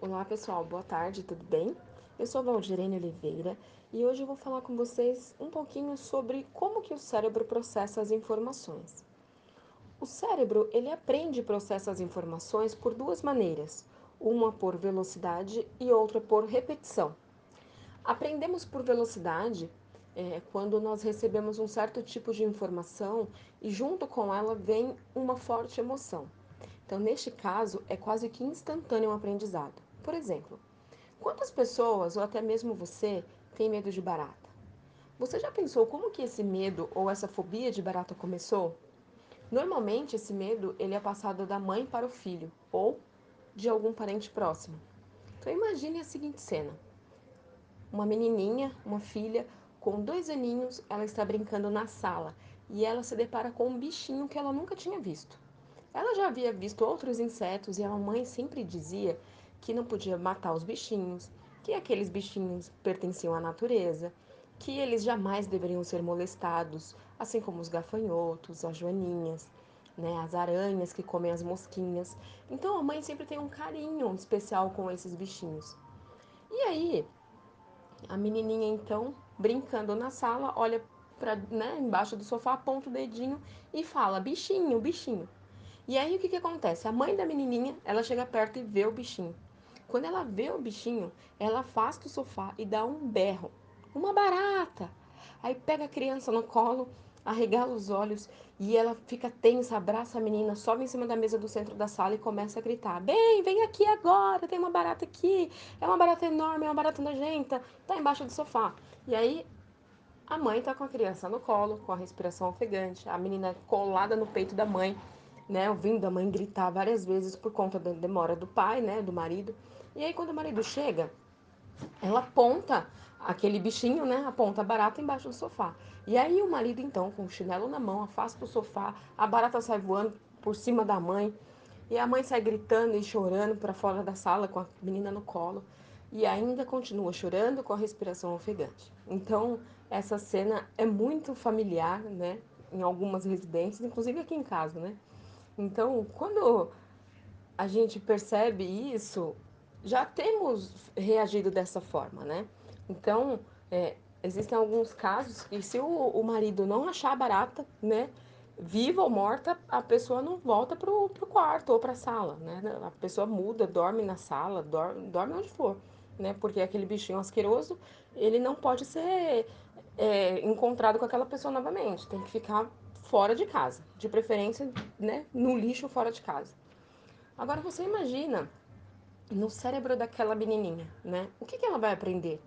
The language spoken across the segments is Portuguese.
Olá pessoal, boa tarde, tudo bem? Eu sou Valdirene Oliveira e hoje eu vou falar com vocês um pouquinho sobre como que o cérebro processa as informações. O cérebro, ele aprende e processa as informações por duas maneiras, uma por velocidade e outra por repetição. Aprendemos por velocidade é, quando nós recebemos um certo tipo de informação e junto com ela vem uma forte emoção. Então, neste caso, é quase que instantâneo o aprendizado. Por exemplo, quantas pessoas, ou até mesmo você, tem medo de barata? Você já pensou como que esse medo ou essa fobia de barata começou? Normalmente, esse medo ele é passado da mãe para o filho ou de algum parente próximo. Então, imagine a seguinte cena. Uma menininha, uma filha, com dois aninhos, ela está brincando na sala e ela se depara com um bichinho que ela nunca tinha visto. Ela já havia visto outros insetos e a mamãe sempre dizia que não podia matar os bichinhos, que aqueles bichinhos pertenciam à natureza, que eles jamais deveriam ser molestados, assim como os gafanhotos, as joaninhas, né, as aranhas que comem as mosquinhas. Então a mãe sempre tem um carinho especial com esses bichinhos. E aí, a menininha então, brincando na sala, olha para né, embaixo do sofá, aponta o dedinho e fala: "Bichinho, bichinho". E aí o que, que acontece? A mãe da menininha, ela chega perto e vê o bichinho. Quando ela vê o bichinho, ela afasta o sofá e dá um berro. Uma barata! Aí pega a criança no colo, arregala os olhos e ela fica tensa, abraça a menina, sobe em cima da mesa do centro da sala e começa a gritar: Bem, vem aqui agora, tem uma barata aqui, é uma barata enorme, é uma barata nojenta, tá embaixo do sofá. E aí a mãe tá com a criança no colo, com a respiração ofegante, a menina colada no peito da mãe né, ouvindo a mãe gritar várias vezes por conta da demora do pai, né, do marido. E aí quando o marido chega, ela aponta aquele bichinho, né, aponta a barata embaixo do sofá. E aí o marido então, com o chinelo na mão, afasta o sofá, a barata sai voando por cima da mãe. E a mãe sai gritando e chorando para fora da sala com a menina no colo e ainda continua chorando com a respiração ofegante. Então, essa cena é muito familiar, né, em algumas residências, inclusive aqui em casa, né? Então, quando a gente percebe isso, já temos reagido dessa forma, né? Então, é, existem alguns casos que se o, o marido não achar barata, né? Viva ou morta, a pessoa não volta pro, pro quarto ou pra sala, né? A pessoa muda, dorme na sala, dorme, dorme onde for, né? Porque aquele bichinho asqueroso, ele não pode ser é, encontrado com aquela pessoa novamente. Tem que ficar fora de casa, de preferência, né, no lixo fora de casa. Agora você imagina no cérebro daquela menininha, né? O que, que ela vai aprender?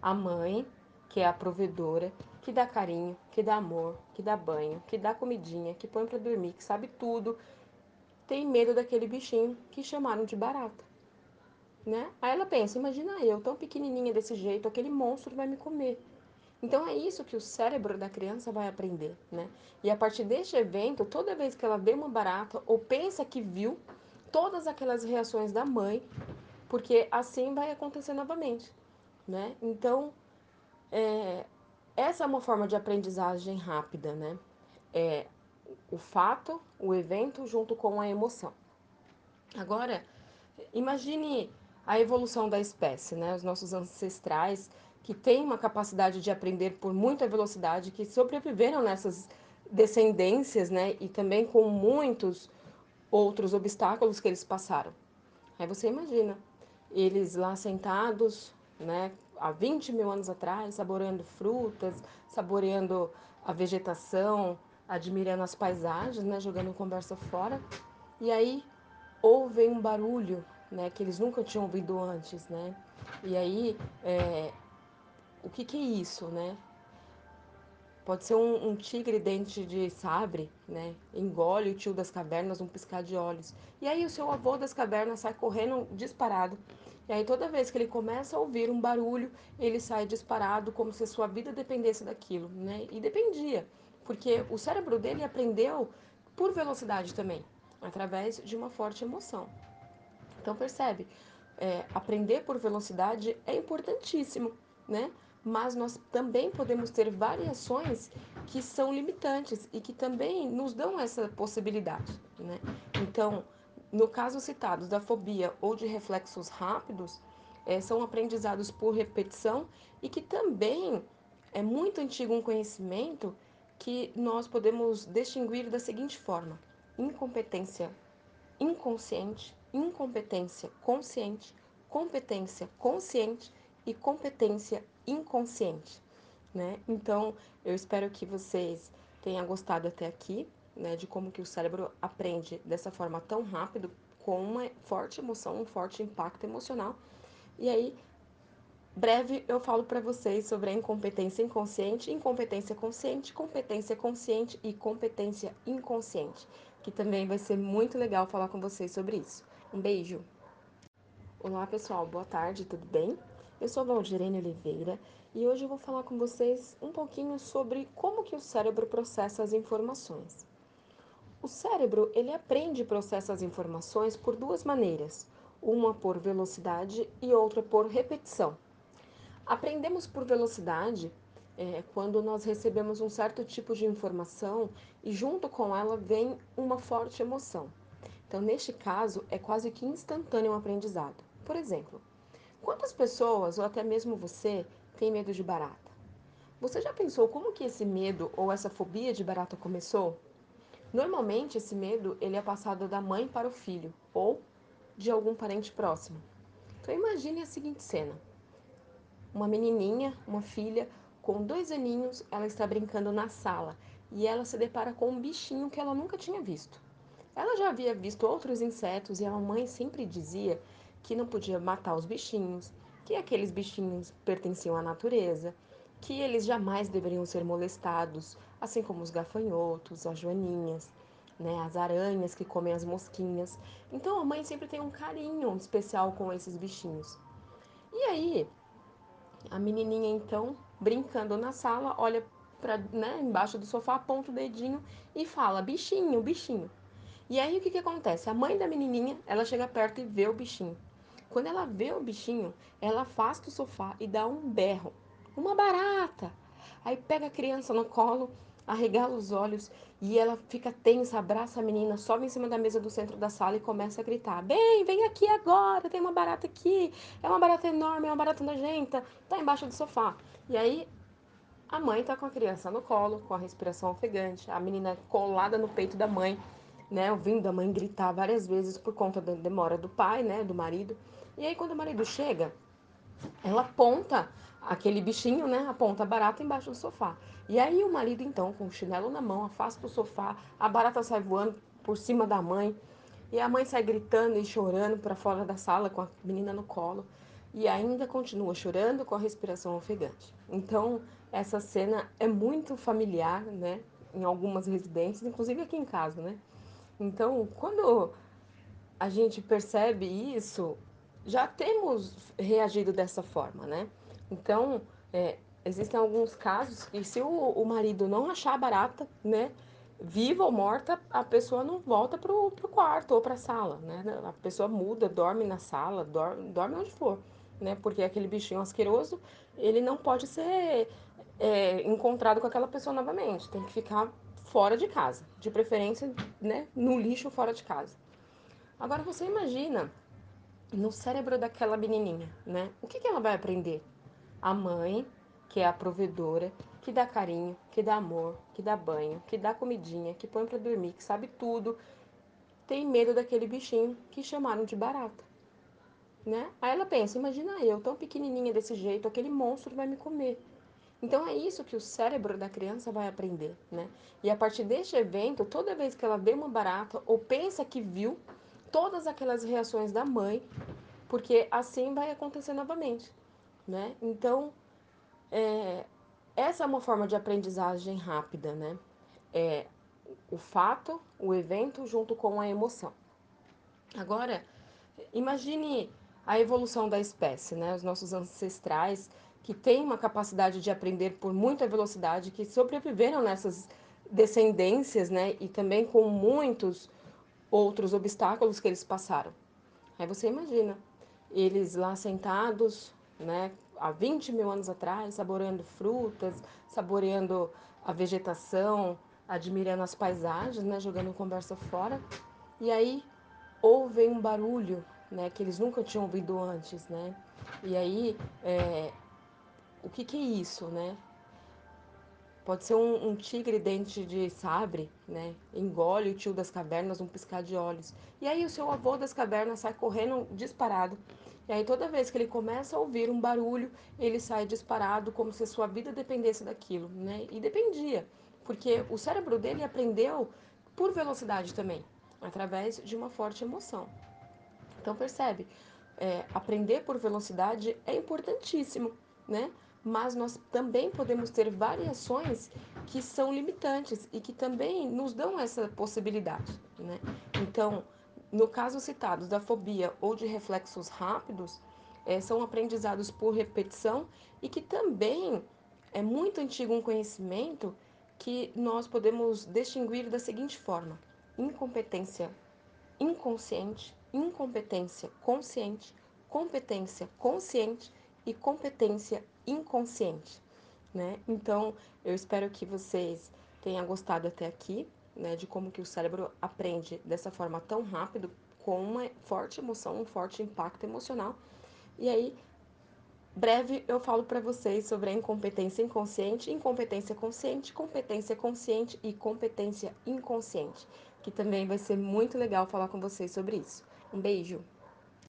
A mãe, que é a provedora, que dá carinho, que dá amor, que dá banho, que dá comidinha, que põe para dormir, que sabe tudo, tem medo daquele bichinho que chamaram de barata, né? Aí ela pensa, imagina eu, tão pequenininha desse jeito, aquele monstro vai me comer. Então é isso que o cérebro da criança vai aprender, né? E a partir deste evento, toda vez que ela vê uma barata ou pensa que viu, todas aquelas reações da mãe, porque assim vai acontecer novamente, né? Então, é, essa é uma forma de aprendizagem rápida, né? É o fato, o evento junto com a emoção. Agora, imagine a evolução da espécie, né? Os nossos ancestrais que têm uma capacidade de aprender por muita velocidade, que sobreviveram nessas descendências, né? E também com muitos outros obstáculos que eles passaram. Aí você imagina, eles lá sentados, né? Há 20 mil anos atrás, saboreando frutas, saboreando a vegetação, admirando as paisagens, né? Jogando conversa fora. E aí ouvem um barulho, né? Que eles nunca tinham ouvido antes, né? E aí é, o que, que é isso, né? Pode ser um, um, tigre dente de sabre, né? Engole o tio das cavernas um piscar de olhos. E aí o seu avô das cavernas sai correndo disparado. E aí toda vez que ele começa a ouvir um barulho, ele sai disparado como se sua vida dependesse daquilo, né? E dependia, porque o cérebro dele aprendeu por velocidade também, através de uma forte emoção. Então percebe, é, aprender por velocidade é importantíssimo, né? Mas nós também podemos ter variações que são limitantes e que também nos dão essa possibilidade, né? Então, no caso citados da fobia ou de reflexos rápidos, é, são aprendizados por repetição e que também é muito antigo um conhecimento que nós podemos distinguir da seguinte forma: incompetência inconsciente, incompetência consciente, competência consciente e competência inconsciente, né? Então, eu espero que vocês tenham gostado até aqui, né, de como que o cérebro aprende dessa forma tão rápido, com uma forte emoção, um forte impacto emocional. E aí, breve eu falo para vocês sobre a incompetência inconsciente, incompetência consciente, competência consciente e competência inconsciente, que também vai ser muito legal falar com vocês sobre isso. Um beijo. Olá, pessoal. Boa tarde, tudo bem? Eu sou Valdirene Oliveira e hoje eu vou falar com vocês um pouquinho sobre como que o cérebro processa as informações. O cérebro, ele aprende e processa as informações por duas maneiras, uma por velocidade e outra por repetição. Aprendemos por velocidade é, quando nós recebemos um certo tipo de informação e junto com ela vem uma forte emoção. Então, neste caso, é quase que instantâneo o aprendizado. Por exemplo, quantas pessoas, ou até mesmo você, tem medo de barata? Você já pensou como que esse medo ou essa fobia de barata começou? Normalmente, esse medo ele é passado da mãe para o filho ou de algum parente próximo. Então, imagine a seguinte cena: uma menininha, uma filha, com dois aninhos, ela está brincando na sala e ela se depara com um bichinho que ela nunca tinha visto. Ela já havia visto outros insetos e a mamãe sempre dizia que não podia matar os bichinhos, que aqueles bichinhos pertenciam à natureza, que eles jamais deveriam ser molestados, assim como os gafanhotos, as joaninhas, né, as aranhas que comem as mosquinhas. Então a mãe sempre tem um carinho especial com esses bichinhos. E aí, a menininha então, brincando na sala, olha para né, embaixo do sofá, aponta o dedinho e fala: "Bichinho, bichinho". E aí o que que acontece? A mãe da menininha, ela chega perto e vê o bichinho. Quando ela vê o bichinho, ela afasta o sofá e dá um berro. Uma barata! Aí pega a criança no colo, arregala os olhos e ela fica tensa, abraça a menina, sobe em cima da mesa do centro da sala e começa a gritar: Bem, vem aqui agora, tem uma barata aqui, é uma barata enorme, é uma barata nojenta, tá embaixo do sofá. E aí a mãe tá com a criança no colo, com a respiração ofegante, a menina colada no peito da mãe, né, ouvindo a mãe gritar várias vezes por conta da demora do pai, né, do marido. E aí quando o marido chega, ela aponta aquele bichinho, né, aponta a barata embaixo do sofá. E aí o marido então, com o chinelo na mão, afasta o sofá, a barata sai voando por cima da mãe, e a mãe sai gritando e chorando para fora da sala com a menina no colo e ainda continua chorando com a respiração ofegante. Então, essa cena é muito familiar, né, em algumas residências, inclusive aqui em casa, né? Então, quando a gente percebe isso, já temos reagido dessa forma, né? Então, é, existem alguns casos que se o, o, marido não achar barata, né, viva ou morta, a pessoa não volta pro, pro quarto ou pra sala, né? A pessoa muda, dorme na sala, dorme, dorme onde for, né? Porque aquele bichinho asqueroso, ele não pode ser é, encontrado com aquela pessoa novamente. Tem que ficar fora de casa, de preferência, né, no lixo fora de casa. Agora você imagina no cérebro daquela menininha, né? O que, que ela vai aprender? A mãe, que é a provedora, que dá carinho, que dá amor, que dá banho, que dá comidinha, que põe para dormir, que sabe tudo, tem medo daquele bichinho que chamaram de barata, né? Aí ela pensa, imagina eu, tão pequenininha desse jeito, aquele monstro vai me comer. Então é isso que o cérebro da criança vai aprender, né? E a partir deste evento, toda vez que ela vê uma barata ou pensa que viu, todas aquelas reações da mãe, porque assim vai acontecer novamente, né? Então, é, essa é uma forma de aprendizagem rápida, né? É o fato, o evento junto com a emoção. Agora, imagine a evolução da espécie, né? Os nossos ancestrais que têm uma capacidade de aprender por muita velocidade, que sobreviveram nessas descendências, né? E também com muitos outros obstáculos que eles passaram. Aí você imagina, eles lá sentados, né? Há 20 mil anos atrás, saboreando frutas, saboreando a vegetação, admirando as paisagens, né? Jogando conversa fora. E aí ouvem um barulho, né, que eles nunca tinham ouvido antes, né? E aí, é, o que, que é isso, né? Pode ser um, um, tigre dente de sabre, né? Engole o tio das cavernas num piscar de olhos. E aí o seu avô das cavernas sai correndo disparado. E aí toda vez que ele começa a ouvir um barulho, ele sai disparado como se sua vida dependesse daquilo, né? E dependia, porque o cérebro dele aprendeu por velocidade também, através de uma forte emoção. Então percebe, é, aprender por velocidade é importantíssimo, né? Mas nós também podemos ter variações que são limitantes e que também nos dão essa possibilidade, né? Então, no caso citados da fobia ou de reflexos rápidos, é, são aprendizados por repetição e que também é muito antigo um conhecimento que nós podemos distinguir da seguinte forma: incompetência inconsciente, incompetência consciente, competência consciente e competência inconsciente, né? Então, eu espero que vocês tenham gostado até aqui, né, de como que o cérebro aprende dessa forma tão rápido, com uma forte emoção, um forte impacto emocional. E aí, breve eu falo para vocês sobre a incompetência inconsciente, incompetência consciente, competência consciente e competência inconsciente, que também vai ser muito legal falar com vocês sobre isso. Um beijo!